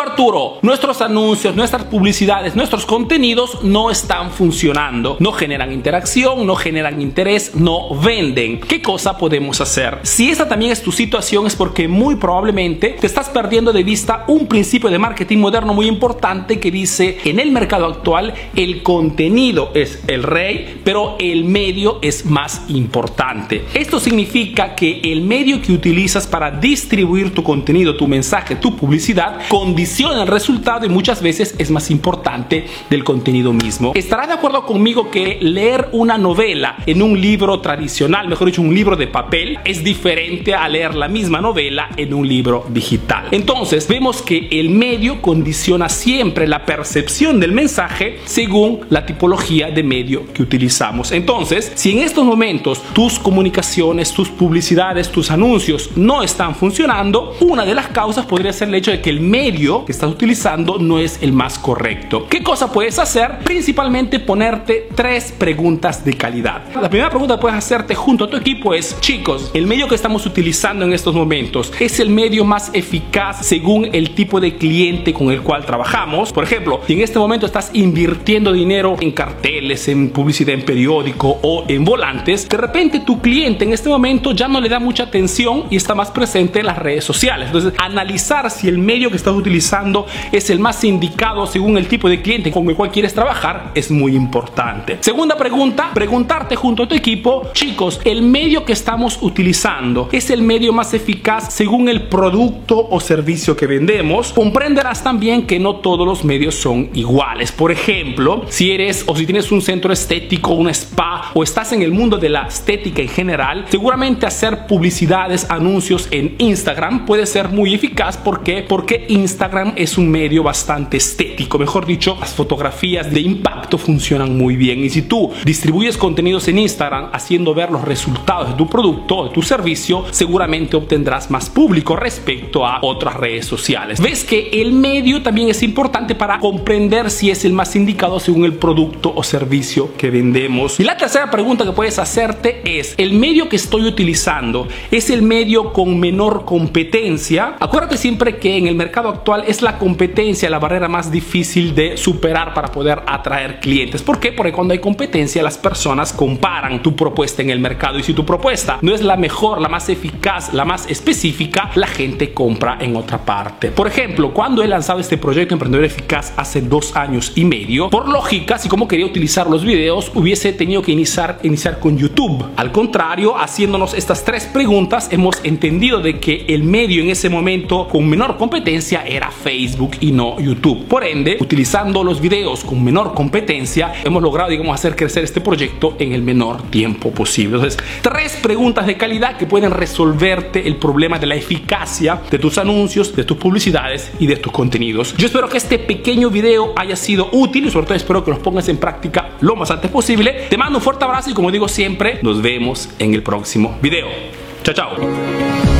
Arturo, nuestros anuncios, nuestras publicidades, nuestros contenidos no están funcionando, no generan interacción, no generan interés, no venden. ¿Qué cosa podemos hacer? Si esta también es tu situación es porque muy probablemente te estás perdiendo de vista un principio de marketing moderno muy importante que dice en el mercado actual el contenido es el rey, pero el medio es más importante. Esto significa que el medio que utilizas para distribuir tu contenido, tu mensaje, tu publicidad, condiciona el resultado y muchas veces es más importante del contenido mismo. ¿Estará de acuerdo conmigo que leer una novela en un libro tradicional, mejor dicho, un libro de papel, es diferente a leer la misma novela en un libro digital? Entonces, vemos que el medio condiciona siempre la percepción del mensaje según la tipología de medio que utilizamos. Entonces, si en estos momentos tus comunicaciones, tus publicidades, tus anuncios no están funcionando, una de las causas podría ser el hecho de que el medio que estás utilizando no es el más correcto. ¿Qué cosa puedes hacer? Principalmente ponerte tres preguntas de calidad. La primera pregunta que puedes hacerte junto a tu equipo es, chicos, el medio que estamos utilizando en estos momentos es el medio más eficaz según el tipo de cliente con el cual trabajamos. Por ejemplo, si en este momento estás invirtiendo dinero en carteles, en publicidad en periódico o en volantes, de repente tu cliente en este momento ya no le da mucha atención y está más presente en las redes sociales. Entonces, analizar si el medio que estás utilizando es el más indicado según el tipo de cliente con el cual quieres trabajar es muy importante. Segunda pregunta, preguntarte junto a tu equipo, chicos, el medio que estamos utilizando es el medio más eficaz según el producto o servicio que vendemos. Comprenderás también que no todos los medios son iguales. Por ejemplo, si eres o si tienes un centro estético, un spa o estás en el mundo de la estética en general, seguramente hacer publicidades, anuncios en Instagram puede ser muy eficaz. ¿Por qué? Porque Instagram es un medio bastante estético, mejor dicho, las fotografías de impacto funcionan muy bien y si tú distribuyes contenidos en Instagram haciendo ver los resultados de tu producto o de tu servicio, seguramente obtendrás más público respecto a otras redes sociales. Ves que el medio también es importante para comprender si es el más indicado según el producto o servicio que vendemos. Y la tercera pregunta que puedes hacerte es, ¿el medio que estoy utilizando es el medio con menor competencia? Acuérdate siempre que en el mercado actual es la competencia la barrera más difícil de superar para poder atraer clientes. ¿Por qué? Porque cuando hay competencia las personas comparan tu propuesta en el mercado y si tu propuesta no es la mejor, la más eficaz, la más específica, la gente compra en otra parte. Por ejemplo, cuando he lanzado este proyecto Emprendedor Eficaz hace dos años y medio, por lógica, si como quería utilizar los videos, hubiese tenido que iniciar, iniciar con YouTube. Al contrario, haciéndonos estas tres preguntas, hemos entendido de que el medio en ese momento con menor competencia era Facebook y no YouTube. Por ende, utilizando los videos con menor competencia, hemos logrado, digamos, hacer crecer este proyecto en el menor tiempo posible. Entonces, tres preguntas de calidad que pueden resolverte el problema de la eficacia de tus anuncios, de tus publicidades y de tus contenidos. Yo espero que este pequeño video haya sido útil y sobre todo espero que los pongas en práctica lo más antes posible. Te mando un fuerte abrazo y como digo siempre, nos vemos en el próximo video. Chao, chao.